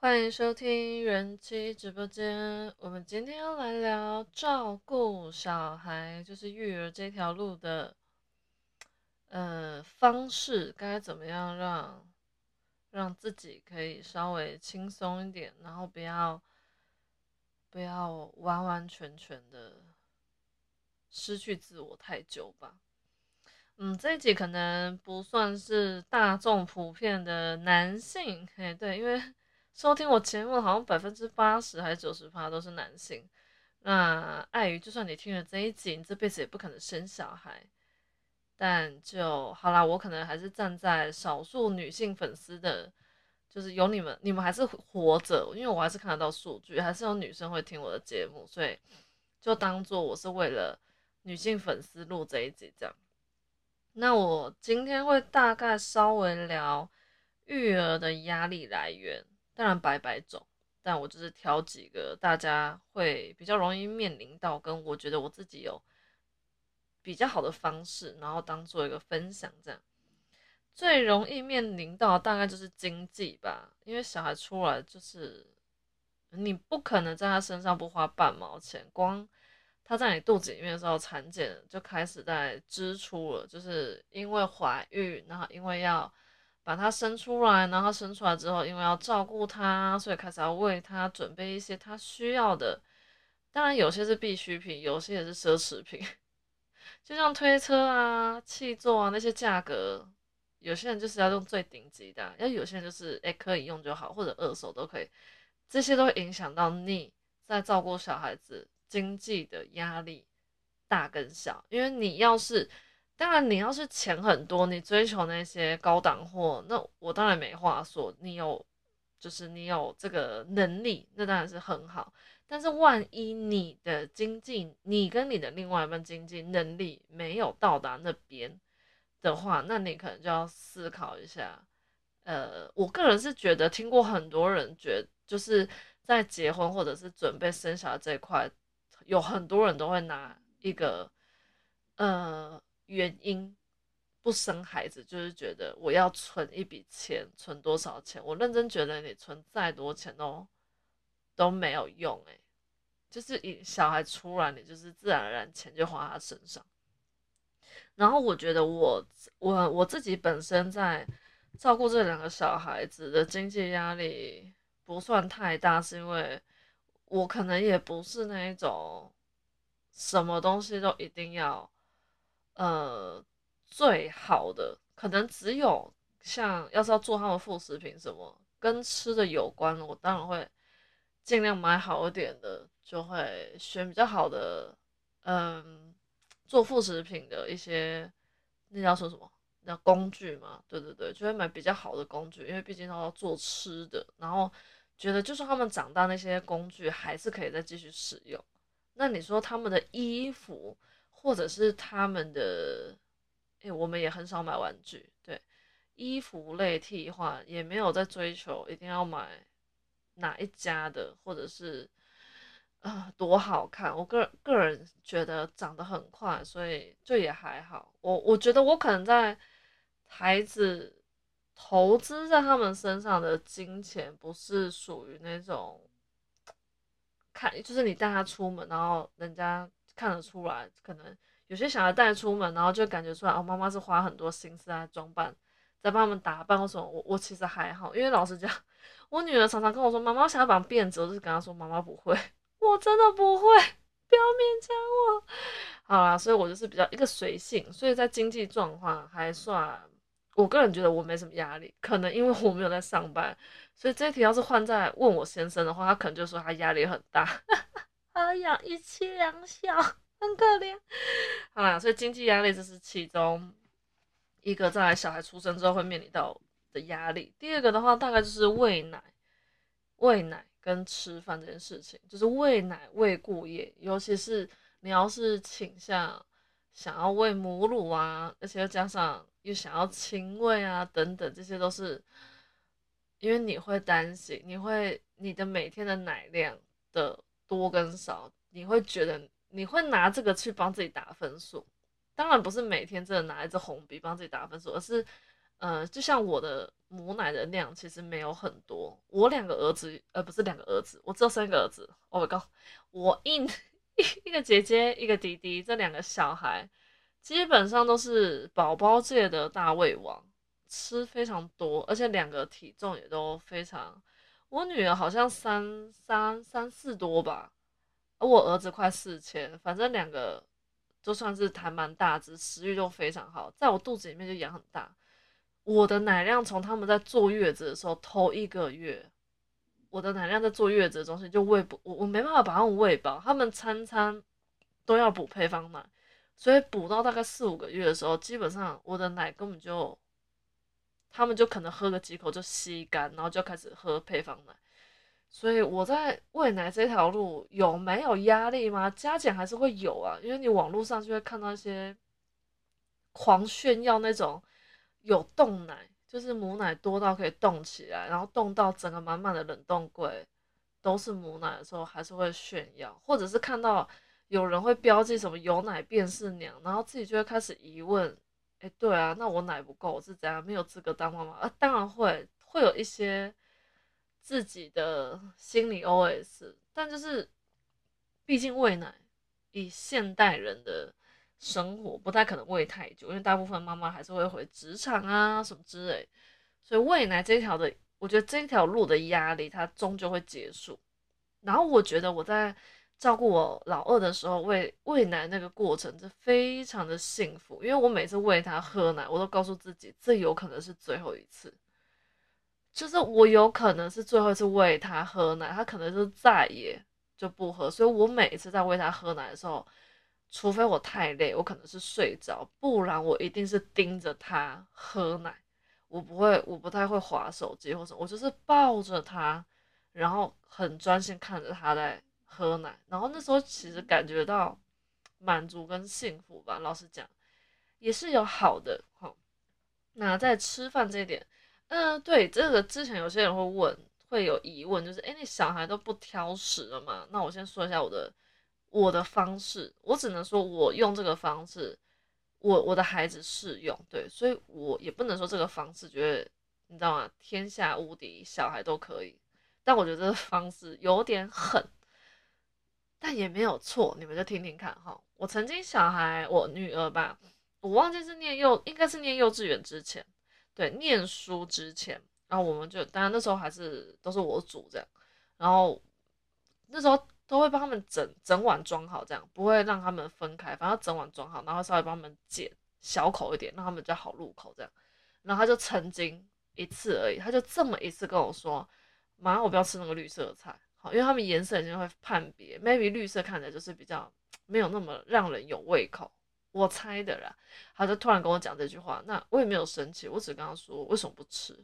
欢迎收听人妻直播间。我们今天要来聊照顾小孩，就是育儿这条路的呃方式，该怎么样让让自己可以稍微轻松一点，然后不要不要完完全全的失去自我太久吧。嗯，这一集可能不算是大众普遍的男性，嘿，对，因为收听我节目好像百分之八十还是九十趴都是男性。那碍于就算你听了这一集，你这辈子也不可能生小孩，但就好啦，我可能还是站在少数女性粉丝的，就是有你们，你们还是活着，因为我还是看得到数据，还是有女生会听我的节目，所以就当做我是为了女性粉丝录这一集这样。那我今天会大概稍微聊育儿的压力来源，当然百百种，但我就是挑几个大家会比较容易面临到，跟我觉得我自己有比较好的方式，然后当做一个分享这样。最容易面临到大概就是经济吧，因为小孩出来就是你不可能在他身上不花半毛钱，光。他在你肚子里面的时候，产检就开始在支出了，就是因为怀孕，然后因为要把它生出来，然后生出来之后，因为要照顾它，所以开始要为它准备一些它需要的。当然，有些是必需品，有些也是奢侈品，就像推车啊、气座啊那些价格，有些人就是要用最顶级的，要有些人就是诶可以用就好，或者二手都可以，这些都会影响到你在照顾小孩子。经济的压力大跟小，因为你要是，当然你要是钱很多，你追求那些高档货，那我当然没话说。你有，就是你有这个能力，那当然是很好。但是万一你的经济，你跟你的另外一半经济能力没有到达那边的话，那你可能就要思考一下。呃，我个人是觉得听过很多人觉，就是在结婚或者是准备生小孩这一块。有很多人都会拿一个呃原因不生孩子，就是觉得我要存一笔钱，存多少钱？我认真觉得你存再多钱都都没有用诶，就是一小孩出来，你就是自然而然钱就花他身上。然后我觉得我我我自己本身在照顾这两个小孩子的经济压力不算太大，是因为。我可能也不是那一种，什么东西都一定要，呃，最好的，可能只有像要是要做他们副食品什么跟吃的有关，我当然会尽量买好一点的，就会选比较好的，嗯，做副食品的一些，那叫说什么？那工具嘛，对对对，就会买比较好的工具，因为毕竟要做吃的，然后。觉得就算他们长大，那些工具还是可以再继续使用。那你说他们的衣服，或者是他们的，诶，我们也很少买玩具，对，衣服类替换也没有在追求一定要买哪一家的，或者是啊多好看。我个个人觉得长得很快，所以就也还好。我我觉得我可能在孩子。投资在他们身上的金钱不是属于那种 看，就是你带他出门，然后人家看得出来，可能有些小孩带出门，然后就感觉出来哦，妈妈是花很多心思在装扮，在帮他们打扮或什么。我我其实还好，因为老实讲，我女儿常常跟我说，妈妈想要绑辫子，我就是跟她说，妈妈不会，我真的不会，不要勉强我。好啦，所以我就是比较一个随性，所以在经济状况还算。我个人觉得我没什么压力，可能因为我没有在上班，所以这一题要是换在问我先生的话，他可能就说他压力很大，哎呀，一妻两小，很可怜。好啦，所以经济压力这是其中一个在小孩出生之后会面临到的压力。第二个的话，大概就是喂奶、喂奶跟吃饭这件事情，就是喂奶、喂过夜，尤其是你要是倾向想要喂母乳啊，而且又加上。又想要亲喂啊，等等，这些都是因为你会担心，你会你的每天的奶量的多跟少，你会觉得你会拿这个去帮自己打分数。当然不是每天真的拿一支红笔帮自己打分数，而是呃，就像我的母奶的量其实没有很多，我两个儿子，呃，不是两个儿子，我只有三个儿子。我告我一 一个姐姐，一个弟弟，这两个小孩基本上都是宝宝界的大胃王，吃非常多，而且两个体重也都非常。我女儿好像三三三四多吧，而我儿子快四千，反正两个就算是还蛮大只，食欲都非常好，在我肚子里面就养很大。我的奶量从他们在坐月子的时候头一个月，我的奶量在坐月子中心就喂不我我没办法把他们喂饱，他们餐餐都要补配方奶，所以补到大概四五个月的时候，基本上我的奶根本就。他们就可能喝个几口就吸干，然后就开始喝配方奶。所以我在喂奶这条路有没有压力吗？加减还是会有啊，因为你网络上就会看到一些狂炫耀那种有冻奶，就是母奶多到可以冻起来，然后冻到整个满满的冷冻柜都是母奶的时候，还是会炫耀，或者是看到有人会标记什么有奶便是娘，然后自己就会开始疑问。哎，对啊，那我奶不够，我是怎样没有资格当妈妈？啊，当然会，会有一些自己的心理 OS，但就是，毕竟喂奶，以现代人的生活不太可能喂太久，因为大部分妈妈还是会回职场啊什么之类，所以喂奶这条的，我觉得这条路的压力它终究会结束。然后我觉得我在。照顾我老二的时候，喂喂奶那个过程就非常的幸福，因为我每次喂他喝奶，我都告诉自己，这有可能是最后一次，就是我有可能是最后一次喂他喝奶，他可能就再也就不喝，所以我每一次在喂他喝奶的时候，除非我太累，我可能是睡着，不然我一定是盯着他喝奶，我不会，我不太会划手机或者，我就是抱着他，然后很专心看着他在。喝奶，然后那时候其实感觉到满足跟幸福吧。老实讲，也是有好的哈。那在吃饭这一点，嗯，对这个之前有些人会问，会有疑问，就是哎，你小孩都不挑食了吗？那我先说一下我的我的方式，我只能说我用这个方式，我我的孩子适用，对，所以我也不能说这个方式觉得你知道吗？天下无敌，小孩都可以。但我觉得这个方式有点狠。但也没有错，你们就听听看哈。我曾经小孩，我女儿吧，我忘记是念幼，应该是念幼稚园之前，对，念书之前，然后我们就，当然那时候还是都是我煮这样，然后那时候都会帮他们整整碗装好这样，不会让他们分开，反正整碗装好，然后稍微帮他们剪小口一点，让他们比较好入口这样。然后他就曾经一次而已，他就这么一次跟我说：“妈，我不要吃那个绿色的菜。”因为他们颜色已经会判别，maybe 绿色看起来就是比较没有那么让人有胃口，我猜的啦。他就突然跟我讲这句话，那我也没有生气，我只跟他说为什么不吃，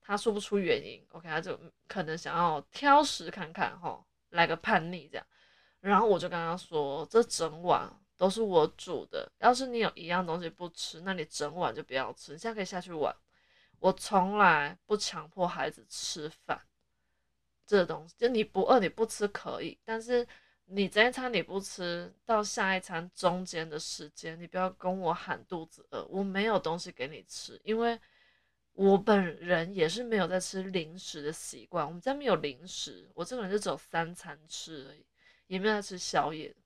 他说不出原因。OK，他就可能想要挑食看看哈，来个叛逆这样。然后我就跟他说，这整碗都是我煮的，要是你有一样东西不吃，那你整碗就不要吃，你现在可以下去玩。我从来不强迫孩子吃饭。这东西就你不饿你不吃可以，但是你这一餐你不吃到下一餐中间的时间，你不要跟我喊肚子饿，我没有东西给你吃，因为我本人也是没有在吃零食的习惯，我们家没有零食，我这个人就只有三餐吃而已，也没有在吃宵夜。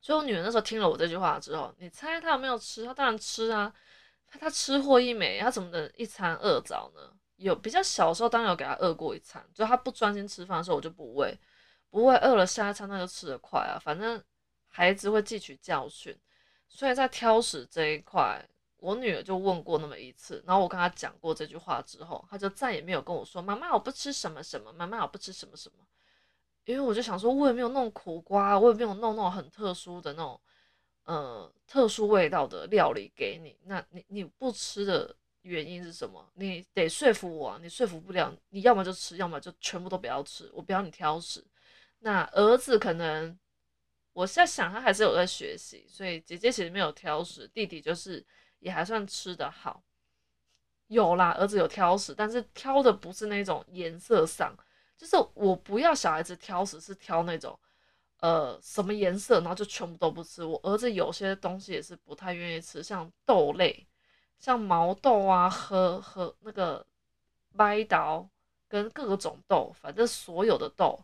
所以我女儿那时候听了我这句话之后，你猜她有没有吃？她当然吃啊，她吃货一枚，她怎么能一餐饿着呢？有比较小的时候，当然有给他饿过一餐，就他不专心吃饭的时候，我就不喂，不喂，饿了下一餐他就吃得快啊，反正孩子会汲取教训，所以在挑食这一块，我女儿就问过那么一次，然后我跟她讲过这句话之后，她就再也没有跟我说妈妈我不吃什么什么，妈妈我不吃什么什么，因为我就想说，我也没有弄苦瓜，我也没有弄那种很特殊的那种，呃，特殊味道的料理给你，那你你不吃的。原因是什么？你得说服我，你说服不了，你要么就吃，要么就全部都不要吃。我不要你挑食。那儿子可能，我现在想他还是有在学习，所以姐姐其实没有挑食，弟弟就是也还算吃得好。有啦，儿子有挑食，但是挑的不是那种颜色上，就是我不要小孩子挑食，是挑那种呃什么颜色，然后就全部都不吃。我儿子有些东西也是不太愿意吃，像豆类。像毛豆啊和和那个麦豆跟各种豆，反正所有的豆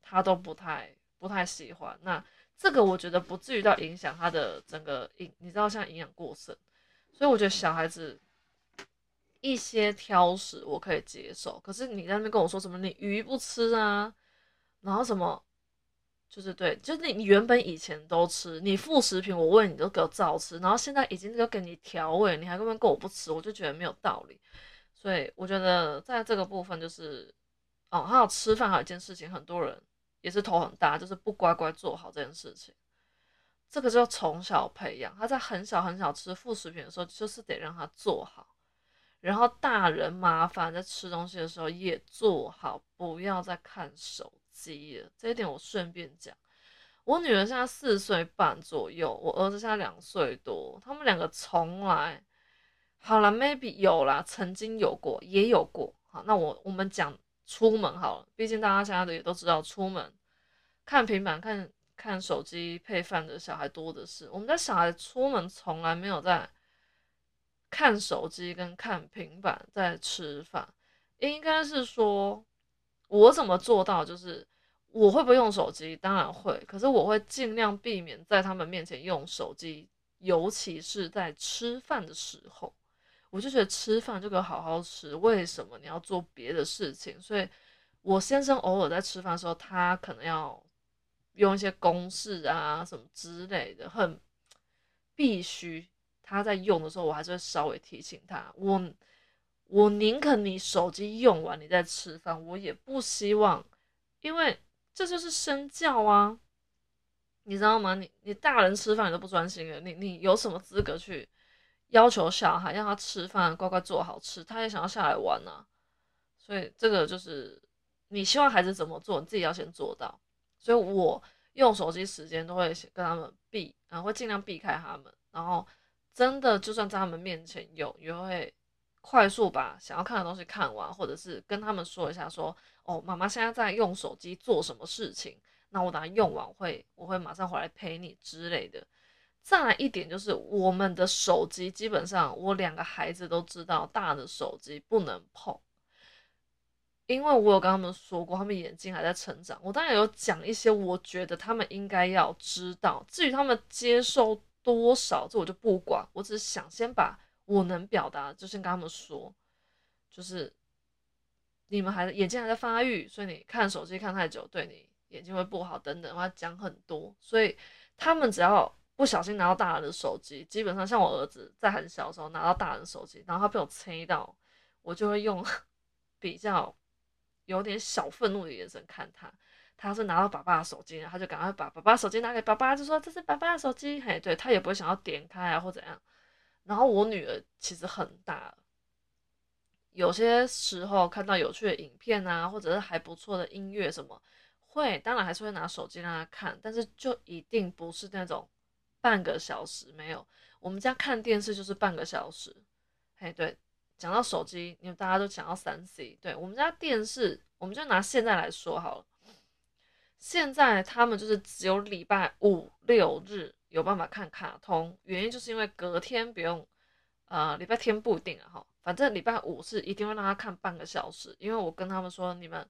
他都不太不太喜欢。那这个我觉得不至于到影响他的整个营，你知道像营养过剩，所以我觉得小孩子一些挑食我可以接受。可是你在那边跟我说什么你鱼不吃啊，然后什么？就是对，就是你原本以前都吃，你副食品我问你都给我照吃，然后现在已经都给你调味，你还根本跟我不吃，我就觉得没有道理。所以我觉得在这个部分就是，哦，还有吃饭还有一件事情，很多人也是头很大，就是不乖乖做好这件事情。这个就从小培养，他在很小很小吃副食品的时候，就是得让他做好。然后大人麻烦在吃东西的时候也做好，不要再看手。机了，这一点我顺便讲。我女儿现在四岁半左右，我儿子现在两岁多，他们两个从来好了，maybe 有啦，曾经有过，也有过。好，那我我们讲出门好了，毕竟大家现在的也都知道，出门看平板、看看手机配饭的小孩多的是。我们家小孩出门从来没有在看手机跟看平板在吃饭，应该是说。我怎么做到？就是我会不会用手机？当然会，可是我会尽量避免在他们面前用手机，尤其是在吃饭的时候。我就觉得吃饭就可以好好吃，为什么你要做别的事情？所以，我先生偶尔在吃饭的时候，他可能要用一些公式啊什么之类的，很必须他在用的时候，我还是会稍微提醒他。我。我宁可你手机用完你再吃饭，我也不希望，因为这就是身教啊，你知道吗？你你大人吃饭你都不专心了，你你有什么资格去要求小孩让他吃饭乖乖做好吃？他也想要下来玩啊，所以这个就是你希望孩子怎么做，你自己要先做到。所以我用手机时间都会跟他们避，然后会尽量避开他们，然后真的就算在他们面前有，也会。快速把想要看的东西看完，或者是跟他们说一下，说哦，妈妈现在在用手机做什么事情，那我等下用完会，我会马上回来陪你之类的。再来一点就是，我们的手机基本上我两个孩子都知道，大的手机不能碰，因为我有跟他们说过，他们眼睛还在成长。我当然有讲一些我觉得他们应该要知道，至于他们接受多少，这我就不管，我只是想先把。我能表达，就先跟他们说，就是你们还眼睛还在发育，所以你看手机看太久，对你眼睛会不好等等，我要讲很多，所以他们只要不小心拿到大人的手机，基本上像我儿子在很小的时候拿到大人的手机，然后他被我催到，我就会用 比较有点小愤怒的眼神看他，他是拿到爸爸的手机，他就赶快把爸爸手机拿给爸爸，就说这是爸爸的手机，嘿，对他也不会想要点开啊或怎样。然后我女儿其实很大，有些时候看到有趣的影片啊，或者是还不错的音乐什么，会当然还是会拿手机让她看，但是就一定不是那种半个小时没有。我们家看电视就是半个小时。嘿，对，讲到手机，因为大家都讲到三 C，对我们家电视，我们就拿现在来说好了。现在他们就是只有礼拜五六日。有办法看卡通，原因就是因为隔天不用，呃，礼拜天不一定啊哈，反正礼拜五是一定会让他看半个小时，因为我跟他们说，你们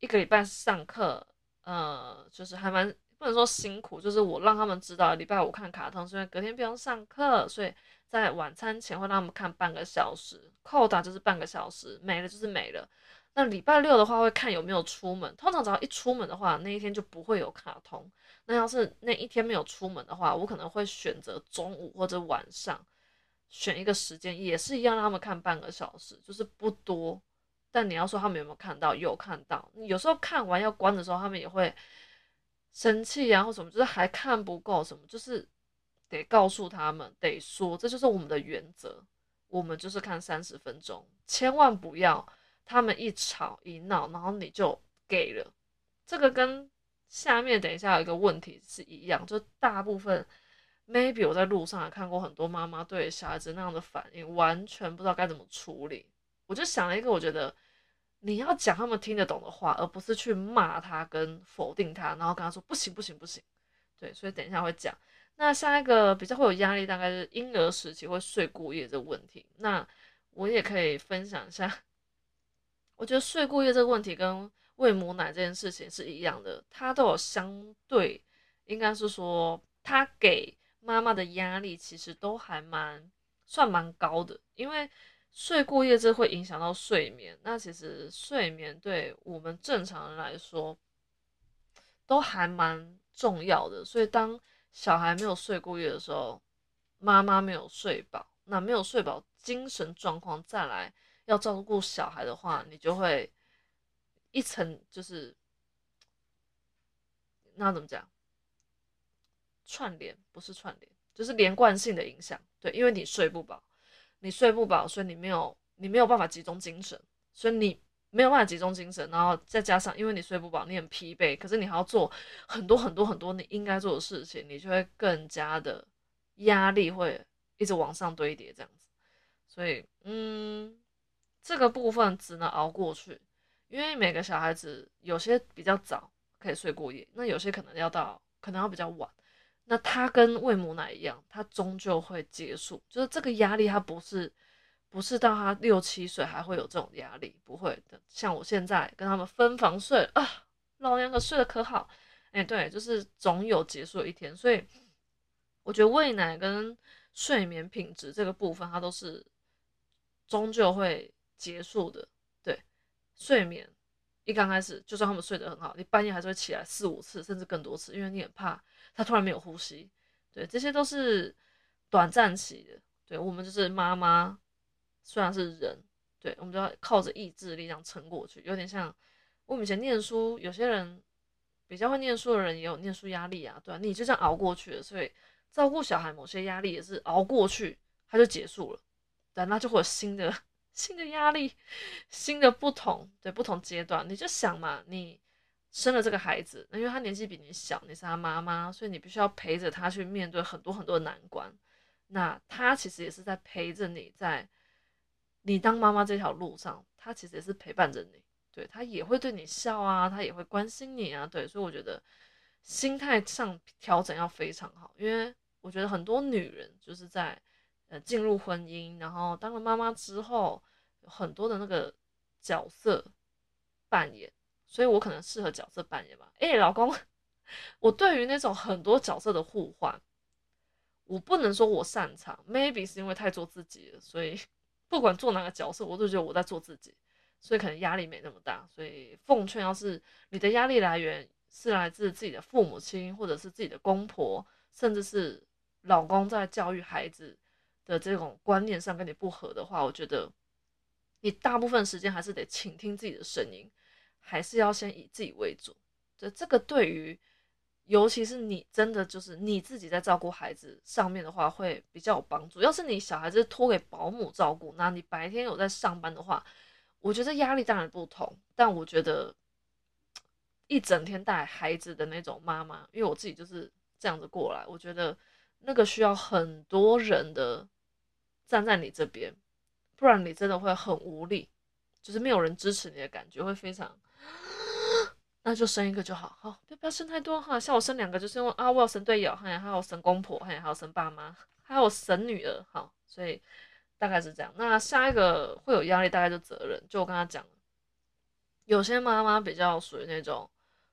一个礼拜上课，呃，就是还蛮不能说辛苦，就是我让他们知道礼拜五看卡通，是因为隔天不用上课，所以在晚餐前会让他们看半个小时，扣打就是半个小时，没了就是没了。那礼拜六的话会看有没有出门，通常只要一出门的话，那一天就不会有卡通。那要是那一天没有出门的话，我可能会选择中午或者晚上选一个时间，也是一样让他们看半个小时，就是不多。但你要说他们有没有看到，有看到。有时候看完要关的时候，他们也会生气啊，或什么，就是还看不够什么，就是得告诉他们，得说，这就是我们的原则，我们就是看三十分钟，千万不要他们一吵一闹，然后你就给了。这个跟下面等一下有一个问题是一样，就大部分 maybe 我在路上也看过很多妈妈对小孩子那样的反应，完全不知道该怎么处理。我就想了一个，我觉得你要讲他们听得懂的话，而不是去骂他跟否定他，然后跟他说不行不行不行。对，所以等一下会讲。那下一个比较会有压力，大概是婴儿时期会睡过夜这个问题。那我也可以分享一下，我觉得睡过夜这个问题跟喂母奶这件事情是一样的，它都有相对，应该是说它给妈妈的压力其实都还蛮算蛮高的，因为睡过夜这会影响到睡眠。那其实睡眠对我们正常人来说都还蛮重要的，所以当小孩没有睡过夜的时候，妈妈没有睡饱，那没有睡饱。精神状况再来要照顾小孩的话，你就会一层就是那怎么讲？串联不是串联，就是连贯性的影响。对，因为你睡不饱，你睡不饱，所以你没有你没有办法集中精神，所以你没有办法集中精神，然后再加上因为你睡不饱，你很疲惫，可是你还要做很多很多很多你应该做的事情，你就会更加的压力会一直往上堆叠，这样子。所以，嗯，这个部分只能熬过去，因为每个小孩子有些比较早可以睡过夜，那有些可能要到可能要比较晚。那他跟喂母奶一样，他终究会结束，就是这个压力，他不是不是到他六七岁还会有这种压力，不会的。像我现在跟他们分房睡啊，老两个睡得可好，哎，对，就是总有结束的一天。所以我觉得喂奶跟睡眠品质这个部分，它都是。终究会结束的，对，睡眠一刚开始，就算他们睡得很好，你半夜还是会起来四五次，甚至更多次，因为你很怕他突然没有呼吸，对，这些都是短暂期的，对我们就是妈妈，虽然是人，对我们就要靠着意志力这样撑过去，有点像我们以前念书，有些人比较会念书的人也有念书压力啊，对，你就这样熬过去了，所以照顾小孩某些压力也是熬过去，它就结束了。对那就会有新的新的压力，新的不同，对不同阶段，你就想嘛，你生了这个孩子，那因为他年纪比你小，你是他妈妈，所以你必须要陪着他去面对很多很多的难关。那他其实也是在陪着你，在你当妈妈这条路上，他其实也是陪伴着你，对他也会对你笑啊，他也会关心你啊，对，所以我觉得心态上调整要非常好，因为我觉得很多女人就是在。呃，进入婚姻，然后当了妈妈之后，很多的那个角色扮演，所以我可能适合角色扮演吧。哎，老公，我对于那种很多角色的互换，我不能说我擅长，maybe 是因为太做自己了，所以不管做哪个角色，我都觉得我在做自己，所以可能压力没那么大。所以奉劝，要是你的压力来源是来自自己的父母亲，或者是自己的公婆，甚至是老公在教育孩子。的这种观念上跟你不合的话，我觉得你大部分时间还是得倾听自己的声音，还是要先以自己为主。这这个对于，尤其是你真的就是你自己在照顾孩子上面的话，会比较有帮助。要是你小孩子托给保姆照顾，那你白天有在上班的话，我觉得压力当然不同。但我觉得一整天带孩子的那种妈妈，因为我自己就是这样子过来，我觉得那个需要很多人的。站在你这边，不然你真的会很无力，就是没有人支持你的感觉会非常，那就生一个就好，好，不要不要生太多哈。像我生两个，就是因为啊，我有生队友，还还有生公婆，还还有生爸妈，还有生女儿，好，所以大概是这样。那下一个会有压力，大概就责任，就我跟他讲，有些妈妈比较属于那种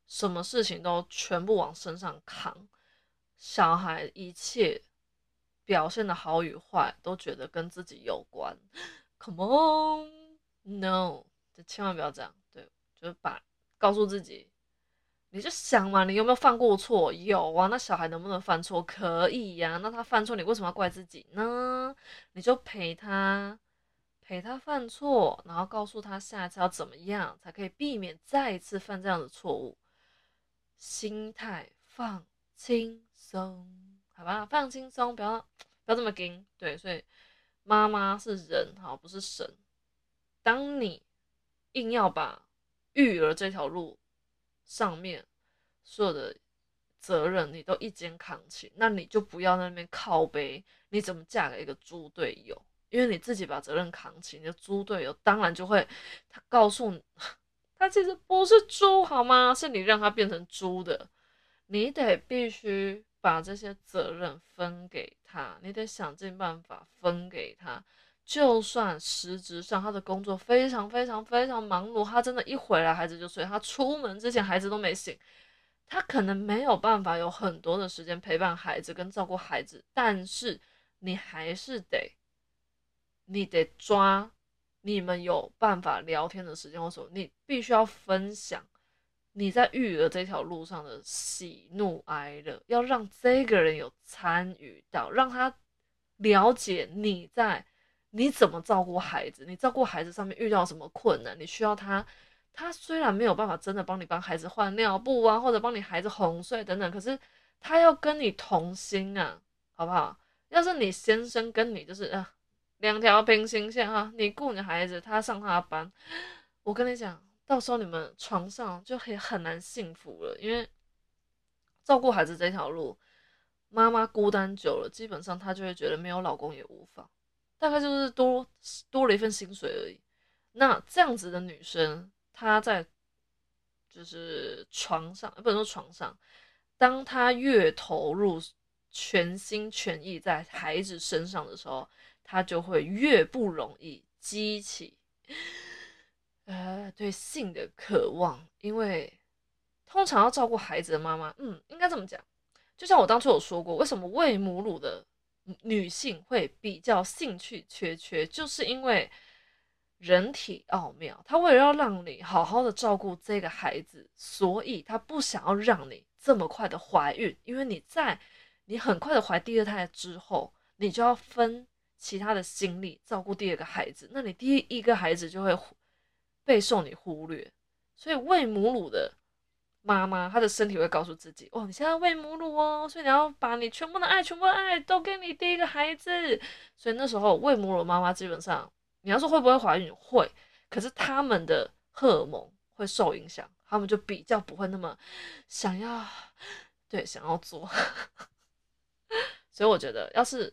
什么事情都全部往身上扛，小孩一切。表现的好与坏都觉得跟自己有关，Come on，No，就千万不要这样。对，就是把告诉自己，你就想嘛，你有没有犯过错？有啊，那小孩能不能犯错？可以呀。那他犯错，你为什么要怪自己呢？你就陪他，陪他犯错，然后告诉他下一次要怎么样才可以避免再一次犯这样的错误。心态放轻松。好吧，放轻松，不要不要这么紧。对，所以妈妈是人，好不是神。当你硬要把育儿这条路上面所有的责任你都一肩扛起，那你就不要在那边靠背。你怎么嫁给一个猪队友？因为你自己把责任扛起，你的猪队友当然就会他告诉你，他其实不是猪，好吗？是你让他变成猪的，你得必须。把这些责任分给他，你得想尽办法分给他。就算实质上他的工作非常非常非常忙碌，他真的，一回来孩子就睡，他出门之前孩子都没醒，他可能没有办法有很多的时间陪伴孩子跟照顾孩子，但是你还是得，你得抓你们有办法聊天的时间，或者你必须要分享你在育儿这条路上的喜怒哀乐，要让这个人有参与到，让他了解你在。你怎么照顾孩子？你照顾孩子上面遇到什么困难？你需要他，他虽然没有办法真的帮你帮孩子换尿布啊，或者帮你孩子哄睡等等，可是他要跟你同心啊，好不好？要是你先生跟你就是啊两条平行线哈，你顾你孩子，他上他的班，我跟你讲，到时候你们床上就很很难幸福了，因为照顾孩子这条路，妈妈孤单久了，基本上她就会觉得没有老公也无妨。大概就是多多了一份薪水而已。那这样子的女生，她在就是床上，不能说床上，当她越投入全心全意在孩子身上的时候，她就会越不容易激起呃对性的渴望。因为通常要照顾孩子的妈妈，嗯，应该这么讲，就像我当初有说过，为什么喂母乳的。女性会比较兴趣缺缺，就是因为人体奥妙，她为了要让你好好的照顾这个孩子，所以她不想要让你这么快的怀孕，因为你在你很快的怀第二胎之后，你就要分其他的心力照顾第二个孩子，那你第一个孩子就会备受你忽略，所以喂母乳的。妈妈，她的身体会告诉自己：哦，你现在喂母乳哦，所以你要把你全部的爱、全部的爱都给你第一个孩子。所以那时候喂母乳妈妈，基本上你要说会不会怀孕，会，可是他们的荷尔蒙会受影响，他们就比较不会那么想要，对，想要做。所以我觉得，要是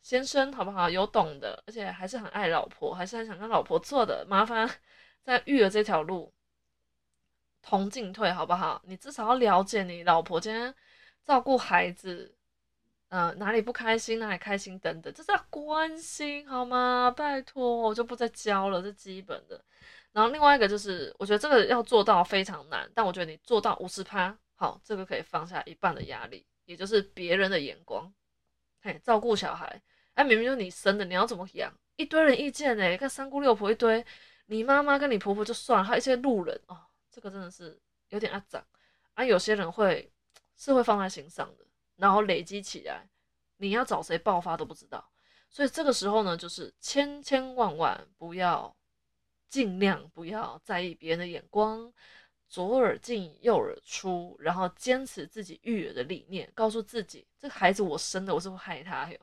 先生好不好，有懂的，而且还是很爱老婆，还是很想跟老婆做的，麻烦在育儿这条路。同进退好不好？你至少要了解你老婆今天照顾孩子，嗯，哪里不开心，哪里开心等等，这是要关心好吗？拜托，我就不再教了，这基本的。然后另外一个就是，我觉得这个要做到非常难，但我觉得你做到五十趴，好，这个可以放下一半的压力，也就是别人的眼光。嘿，照顾小孩，哎，明明就是你生的，你要怎么养？一堆人意见哎，看三姑六婆一堆，你妈妈跟你婆婆就算了，还有一些路人哦。这个真的是有点阿脏啊！有些人会是会放在心上的，然后累积起来，你要找谁爆发都不知道。所以这个时候呢，就是千千万万不要，尽量不要在意别人的眼光，左耳进右耳出，然后坚持自己育儿的理念，告诉自己这个孩子我生的，我是会害他哟。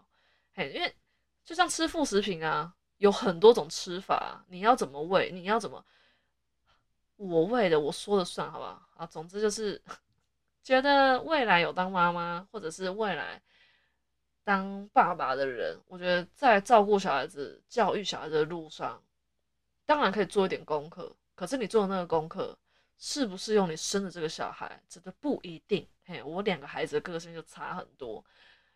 嘿，因为就像吃副食品啊，有很多种吃法，你要怎么喂，你要怎么。我喂的，我说了算，好不好？啊，总之就是觉得未来有当妈妈或者是未来当爸爸的人，我觉得在照顾小孩子、教育小孩子的路上，当然可以做一点功课。可是你做的那个功课，适不适用你生的这个小孩，真的不一定。嘿，我两个孩子的个性就差很多，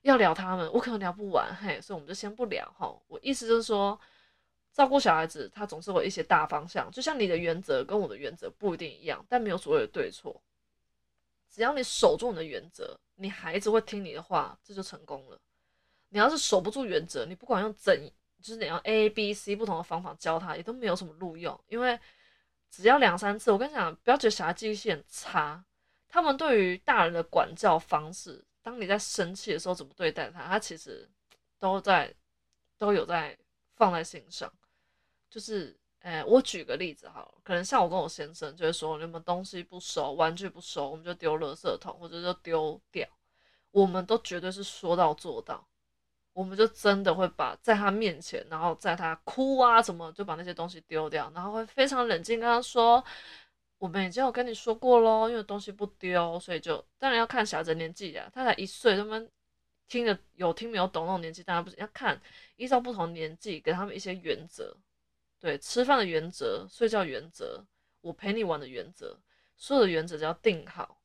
要聊他们，我可能聊不完。嘿，所以我们就先不聊哈。我意思就是说。照顾小孩子，他总是有一些大方向，就像你的原则跟我的原则不一定一样，但没有所谓的对错。只要你守住你的原则，你孩子会听你的话，这就成功了。你要是守不住原则，你不管用怎，就是你要 A、B、C 不同的方法教他，也都没有什么路用。因为只要两三次，我跟你讲，不要觉得小孩记忆性很差，他们对于大人的管教方式，当你在生气的时候怎么对待他，他其实都在都有在放在心上。就是，诶，我举个例子哈，可能像我跟我先生就会说，你们东西不收，玩具不收，我们就丢垃圾桶或者就丢掉。我们都绝对是说到做到，我们就真的会把在他面前，然后在他哭啊什么，就把那些东西丢掉，然后会非常冷静跟他说，我们已经有跟你说过喽，因为东西不丢，所以就当然要看小孩子年纪啊，他才一岁，他们听的有听没有懂那种年纪，当然不是要看依照不同年纪给他们一些原则。对吃饭的原则、睡觉原则、我陪你玩的原则，所有的原则只要定好。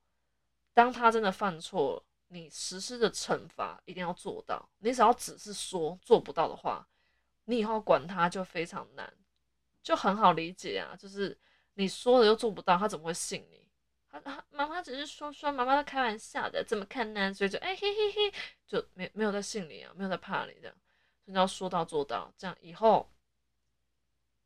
当他真的犯错了，你实施的惩罚一定要做到。你只要只是说做不到的话，你以后管他就非常难，就很好理解啊。就是你说了又做不到，他怎么会信你？他妈妈只是说说，妈妈在开玩笑的，怎么看呢？所以就哎嘿嘿嘿，就没没有在信你啊，没有在怕你这样。你要说到做到，这样以后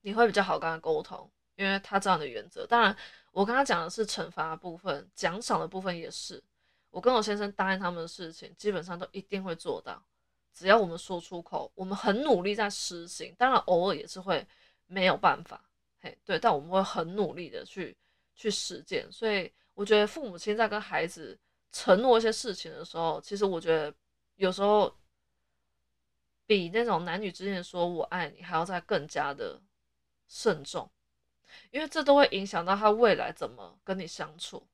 你会比较好跟他沟通，因为他这样的原则。当然，我跟他讲的是惩罚部分，奖赏的部分也是。我跟我先生答应他们的事情，基本上都一定会做到。只要我们说出口，我们很努力在实行。当然，偶尔也是会没有办法，嘿，对，但我们会很努力的去去实践。所以，我觉得父母亲在跟孩子承诺一些事情的时候，其实我觉得有时候。比那种男女之间说我爱你还要再更加的慎重，因为这都会影响到他未来怎么跟你相处。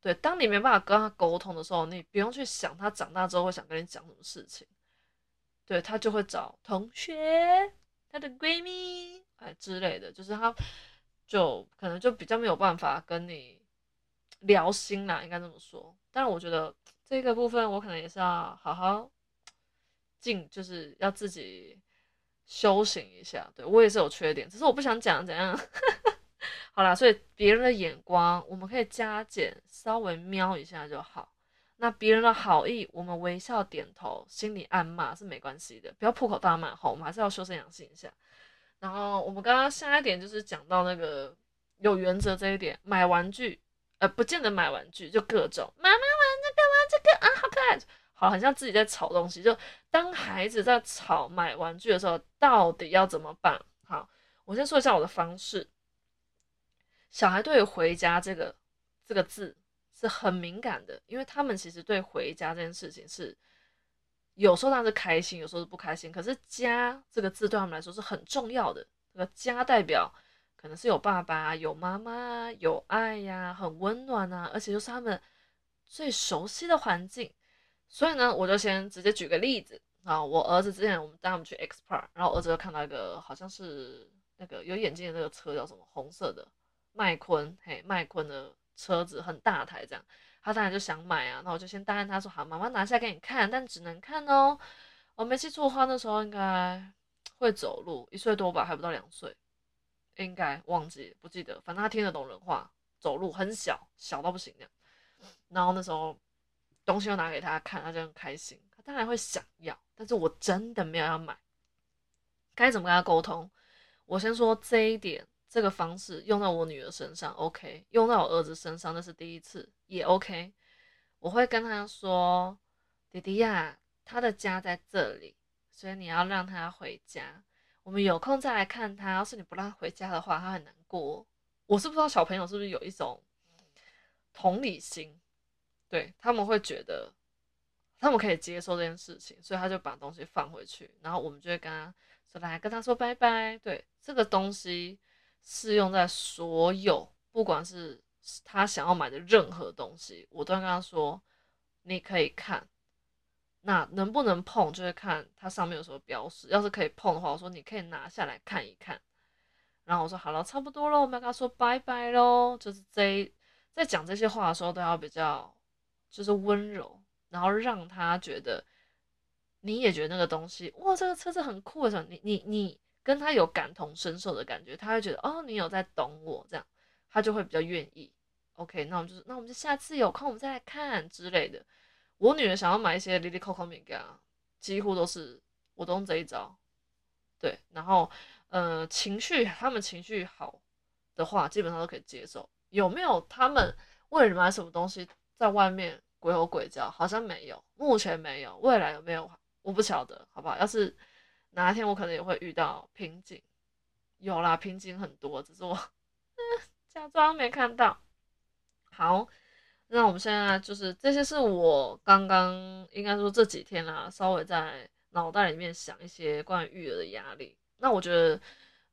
对，当你没办法跟他沟通的时候，你不用去想他长大之后会想跟你讲什么事情。对他就会找同学、他的闺蜜哎之类的，就是他就可能就比较没有办法跟你聊心啦，应该这么说。但我觉得这个部分我可能也是要好好。进就是要自己修行一下，对我也是有缺点，只是我不想讲怎样。好啦，所以别人的眼光我们可以加减，稍微瞄一下就好。那别人的好意，我们微笑点头，心里暗骂是没关系的，不要破口大骂。好，我们还是要修身养性一下。然后我们刚刚下一点就是讲到那个有原则这一点，买玩具，呃，不见得买玩具，就各种妈妈玩这个玩这个啊，好可爱。好，很像自己在吵东西。就当孩子在吵买玩具的时候，到底要怎么办？好，我先说一下我的方式。小孩对“回家”这个这个字是很敏感的，因为他们其实对“回家”这件事情是有时候他是开心，有时候是不开心。可是“家”这个字对他们来说是很重要的。这个“家”代表可能是有爸爸、有妈妈、有爱呀，很温暖啊，而且就是他们最熟悉的环境。所以呢，我就先直接举个例子啊，我儿子之前我们带他们去 X Park，然后儿子就看到一个好像是那个有眼镜的那个车叫什么红色的麦昆，嘿，麦昆的车子很大台这样，他当然就想买啊，那我就先答应他说好，妈妈拿下给你看，但只能看哦。我没记错的话，那时候应该会走路，一岁多吧，还不到两岁，应该忘记不记得，反正他听得懂人话，走路很小小到不行这样，然后那时候。东西又拿给他看，他就很开心。他当然会想要，但是我真的没有要买。该怎么跟他沟通？我先说这一点，这个方式用到我女儿身上，OK；用到我儿子身上，那是第一次，也 OK。我会跟他说：“弟弟呀，他的家在这里，所以你要让他回家。我们有空再来看他。要是你不让他回家的话，他很难过。”我是不知道小朋友是不是有一种同理心。对他们会觉得，他们可以接受这件事情，所以他就把东西放回去，然后我们就会跟他说来跟他说拜拜。对，这个东西适用在所有，不管是他想要买的任何东西，我都跟他说你可以看，那能不能碰，就是看它上面有什么标识。要是可以碰的话，我说你可以拿下来看一看。然后我说好了，差不多了，我们要跟他说拜拜喽。就是这在讲这些话的时候，都要比较。就是温柔，然后让他觉得你也觉得那个东西哇，这个车子很酷的时候，你你你跟他有感同身受的感觉，他会觉得哦，你有在懂我，这样他就会比较愿意。OK，那我们就是那我们就下次有空我们再来看之类的。我女儿想要买一些 Lily Coco 米啊，几乎都是我都用这一招。对，然后呃情绪他们情绪好的话，基本上都可以接受。有没有他们为了买什么东西在外面？鬼吼鬼叫，好像没有，目前没有，未来有没有我不晓得，好不好？要是哪一天我可能也会遇到瓶颈，有啦，瓶颈很多，只是我 假装没看到。好，那我们现在就是这些是我刚刚应该说这几天啦，稍微在脑袋里面想一些关于育儿的压力。那我觉得，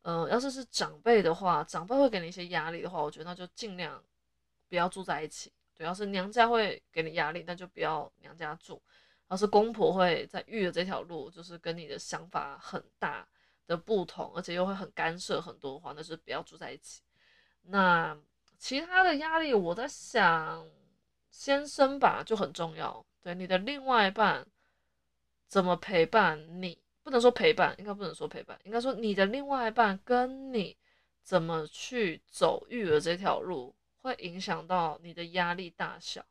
呃，要是是长辈的话，长辈会给你一些压力的话，我觉得那就尽量不要住在一起。主要是娘家会给你压力，那就不要娘家住；要是公婆会在育儿这条路，就是跟你的想法很大的不同，而且又会很干涉很多的话，那就不要住在一起。那其他的压力，我在想，先生吧就很重要。对你的另外一半怎么陪伴你？不能说陪伴，应该不能说陪伴，应该说你的另外一半跟你怎么去走育儿这条路，会影响到你的压力大小。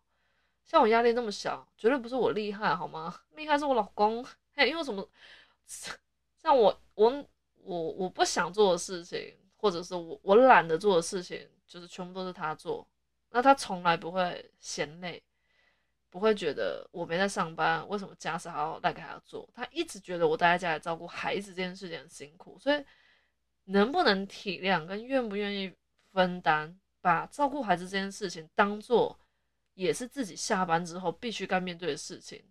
像我压力那么小，绝对不是我厉害，好吗？厉害是我老公。嘿，因为什么？像我，我，我，我不想做的事情，或者是我我懒得做的事情，就是全部都是他做。那他从来不会嫌累，不会觉得我没在上班，为什么家事还要带给他做？他一直觉得我待在家里照顾孩子这件事情很辛苦，所以能不能体谅跟愿不愿意分担，把照顾孩子这件事情当做也是自己下班之后必须该面对的事情，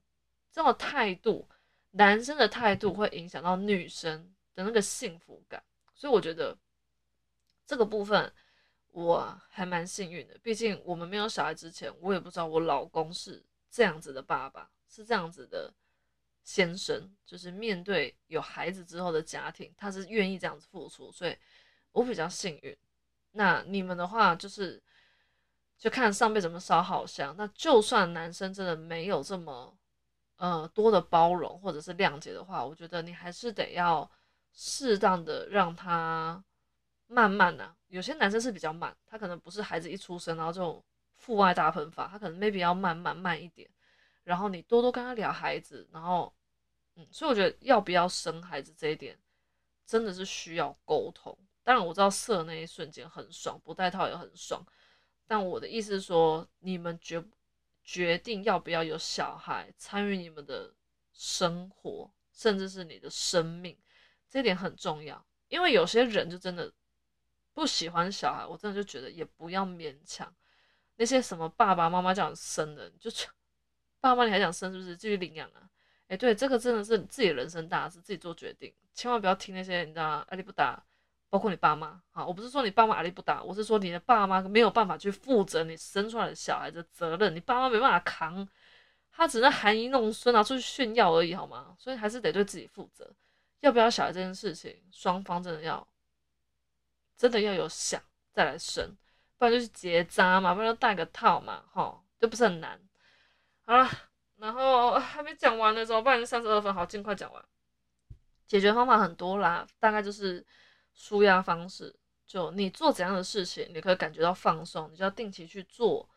这种态度，男生的态度会影响到女生的那个幸福感，所以我觉得这个部分。我还蛮幸运的，毕竟我们没有小孩之前，我也不知道我老公是这样子的爸爸，是这样子的先生，就是面对有孩子之后的家庭，他是愿意这样子付出，所以我比较幸运。那你们的话，就是就看上辈怎么烧好香。那就算男生真的没有这么呃多的包容或者是谅解的话，我觉得你还是得要适当的让他。慢慢的，有些男生是比较慢，他可能不是孩子一出生然后就父爱大喷发，他可能 maybe 要慢慢慢一点，然后你多多跟他聊孩子，然后，嗯，所以我觉得要不要生孩子这一点真的是需要沟通。当然我知道射那一瞬间很爽，不戴套也很爽，但我的意思是说，你们决决定要不要有小孩参与你们的生活，甚至是你的生命，这点很重要，因为有些人就真的。不喜欢小孩，我真的就觉得也不要勉强。那些什么爸爸妈妈叫你生的，就爸妈你还想生是不是？继续领养啊？哎，对，这个真的是自己人生大事，自己做决定，千万不要听那些你知道阿力不打，包括你爸妈。啊，我不是说你爸妈压力不打，我是说你的爸妈没有办法去负责你生出来的小孩的责任，你爸妈没办法扛，他只能含饴弄孙拿出去炫耀而已，好吗？所以还是得对自己负责。要不要小孩这件事情，双方真的要。真的要有想再来生，不然就是结扎嘛，不然就戴个套嘛，哈，就不是很难。好了，然后还没讲完的时候，不然三十二分，好，尽快讲完。解决方法很多啦，大概就是舒压方式，就你做怎样的事情，你可以感觉到放松，你就要定期去做。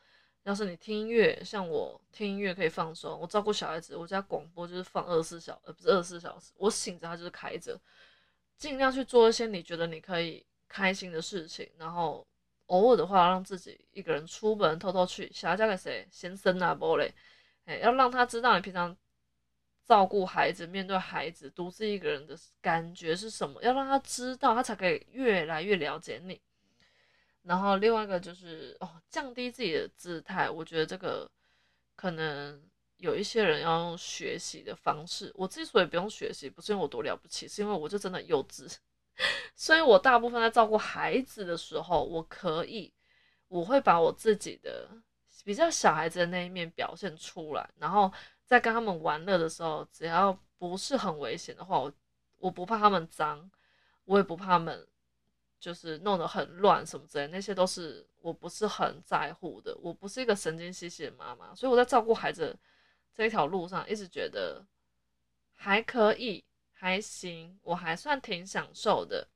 要是你听音乐，像我听音乐可以放松，我照顾小孩子，我家广播就是放二十四小，呃，不是二十四小时，我醒着它就是开着，尽量去做一些你觉得你可以。开心的事情，然后偶尔的话，让自己一个人出门偷偷去，想要交给谁？先生啊，不嘞，哎，要让他知道你平常照顾孩子、面对孩子、独自一个人的感觉是什么，要让他知道，他才可以越来越了解你。然后另外一个就是哦，降低自己的姿态，我觉得这个可能有一些人要用学习的方式。我之所以不用学习，不是因为我多了不起，是因为我就真的幼稚。所以，我大部分在照顾孩子的时候，我可以，我会把我自己的比较小孩子的那一面表现出来，然后在跟他们玩乐的时候，只要不是很危险的话，我我不怕他们脏，我也不怕他们就是弄得很乱什么之类，那些都是我不是很在乎的。我不是一个神经兮兮的妈妈，所以我在照顾孩子这一条路上，一直觉得还可以。还行，我还算挺享受的。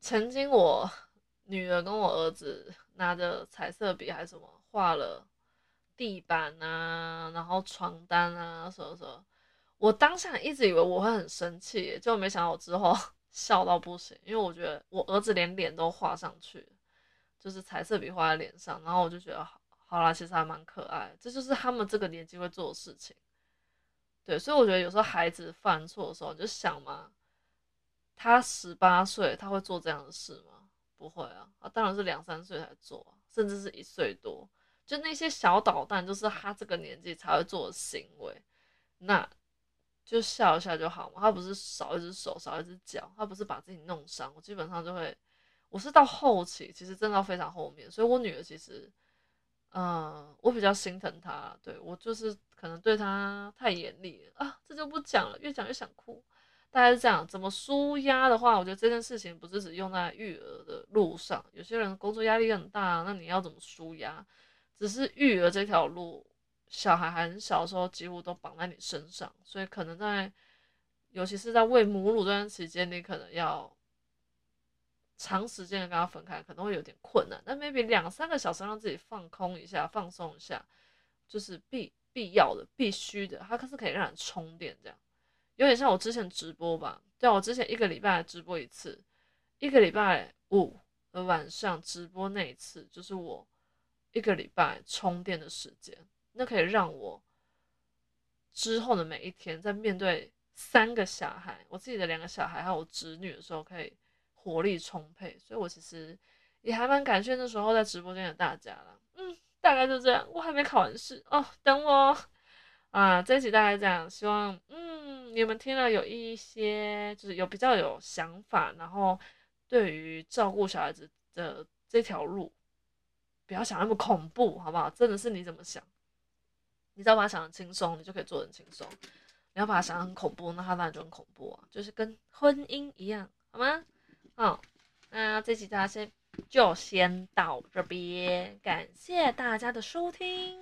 曾经我女儿跟我儿子拿着彩色笔还是什么画了地板啊，然后床单啊什么什么，我当下一直以为我会很生气，就没想到我之后 笑到不行，因为我觉得我儿子连脸都画上去，就是彩色笔画在脸上，然后我就觉得好好啦，其实还蛮可爱，这就是他们这个年纪会做的事情。对，所以我觉得有时候孩子犯错的时候，你就想嘛，他十八岁他会做这样的事吗？不会啊，啊当然是两三岁才做，甚至是一岁多，就那些小捣蛋，就是他这个年纪才会做的行为，那就笑一下就好嘛。他不是少一只手少一只脚，他不是把自己弄伤，我基本上就会，我是到后期，其实真到非常后面，所以我女儿其实。嗯，我比较心疼她，对我就是可能对她太严厉了啊，这就不讲了，越讲越想哭。大概是这样，怎么舒压的话，我觉得这件事情不是只用在育儿的路上，有些人工作压力很大，那你要怎么舒压？只是育儿这条路，小孩还很小的时候，几乎都绑在你身上，所以可能在，尤其是在喂母乳这段时间，你可能要长时间的跟他分开，可能会有点困难。但 maybe 两三个小时让自己放空一下、放松一下，就是必必要的、必须的，它可是可以让你充电，这样有点像我之前直播吧？对，我之前一个礼拜直播一次，一个礼拜五的晚上直播那一次，就是我一个礼拜充电的时间。那可以让我之后的每一天，在面对三个小孩，我自己的两个小孩还有我侄女的时候，可以活力充沛。所以我其实也还蛮感谢那时候在直播间的大家了。嗯，大概就这样。我还没考完试哦，等我啊。这一集大概这样，希望嗯你们听了有一些就是有比较有想法，然后对于照顾小孩子的这条路，不要想那么恐怖，好不好？真的是你怎么想？你只要把它想的轻松，你就可以做很轻松。你要把它想的很恐怖，那它当然就很恐怖啊，就是跟婚姻一样，好吗？好，那这期大家先就先到这边，感谢大家的收听。